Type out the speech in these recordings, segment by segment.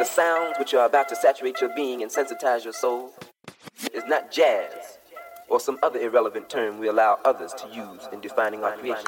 The sounds which are about to saturate your being and sensitize your soul is not jazz or some other irrelevant term we allow others to use in defining our creation.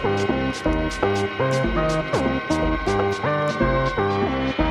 thank you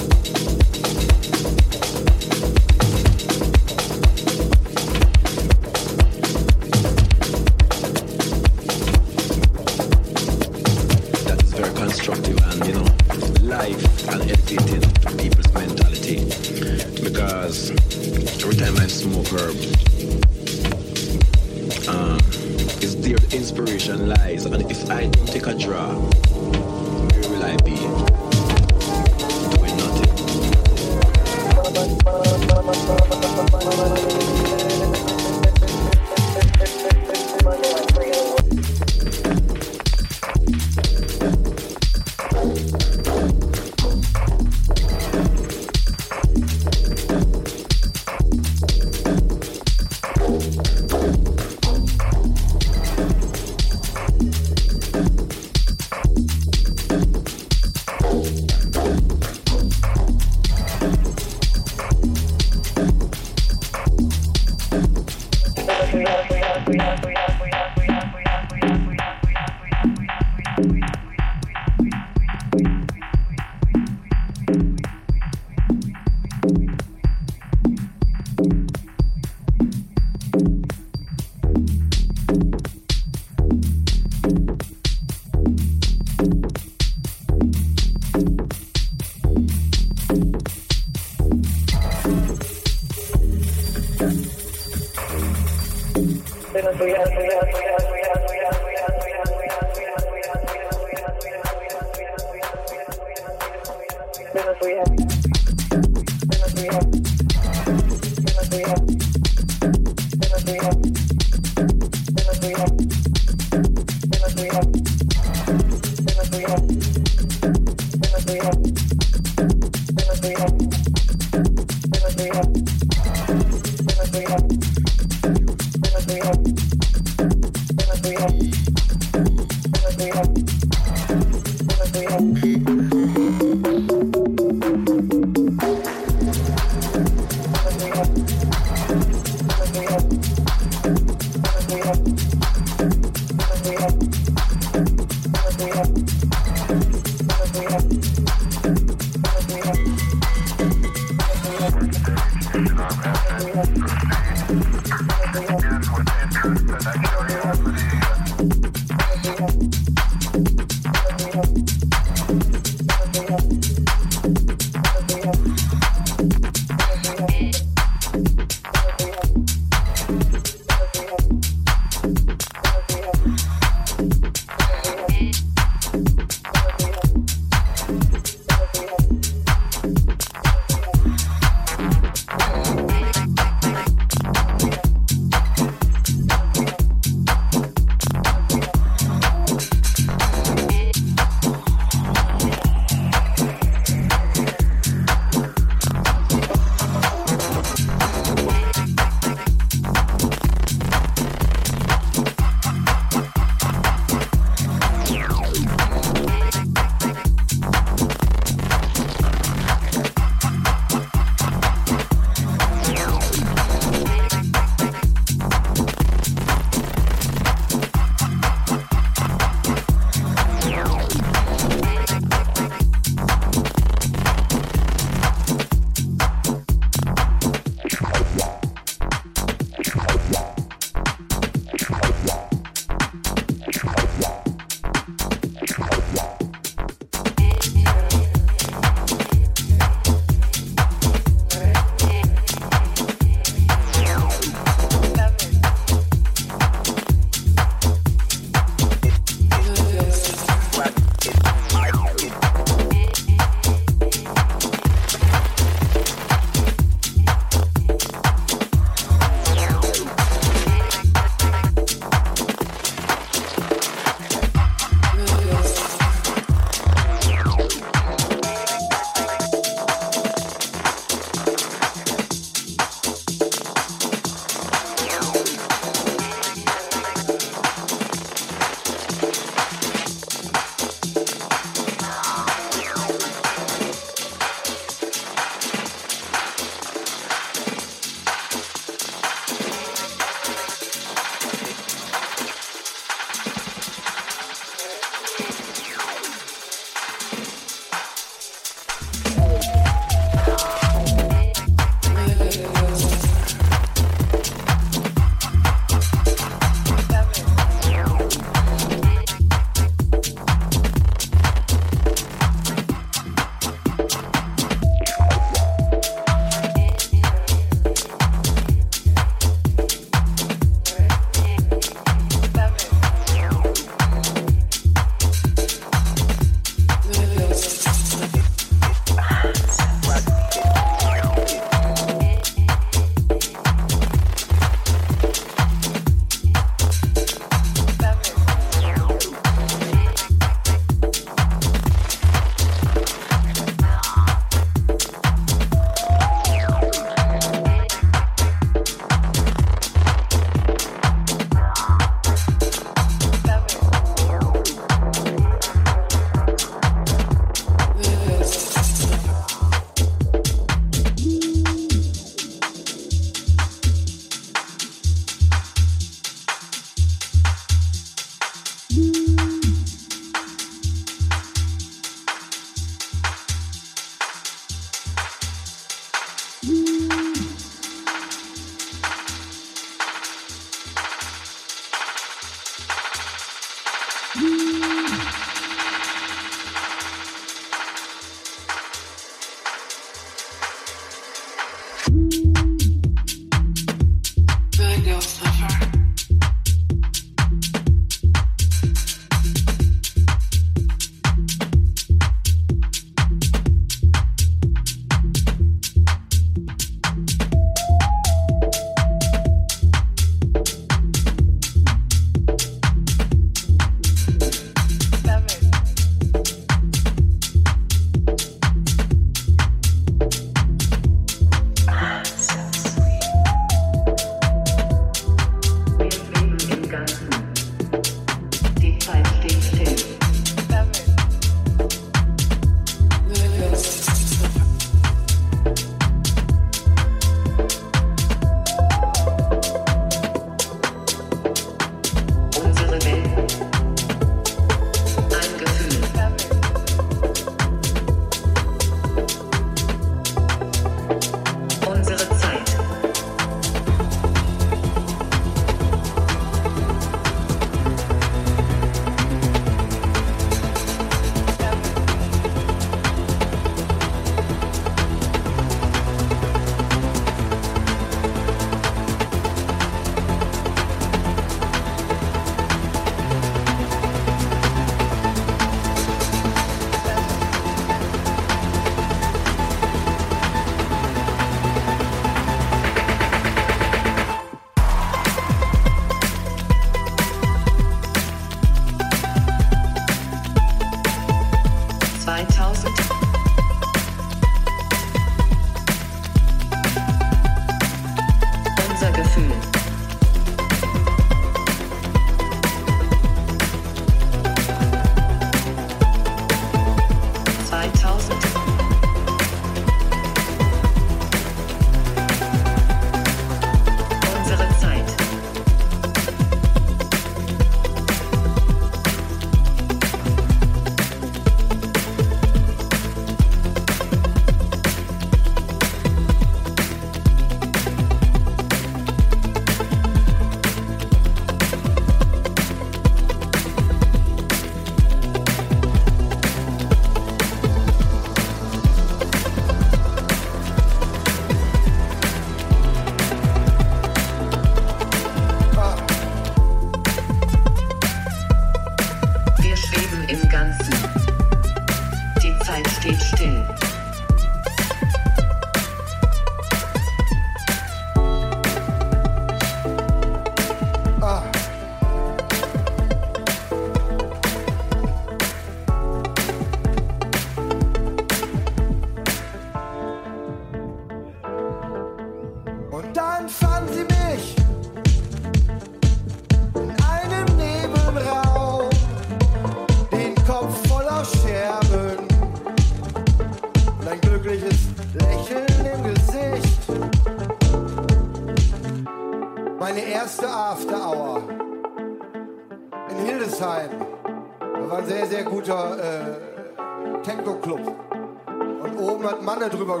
drüber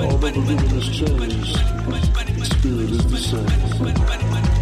all the we has changed, the spirit is the same.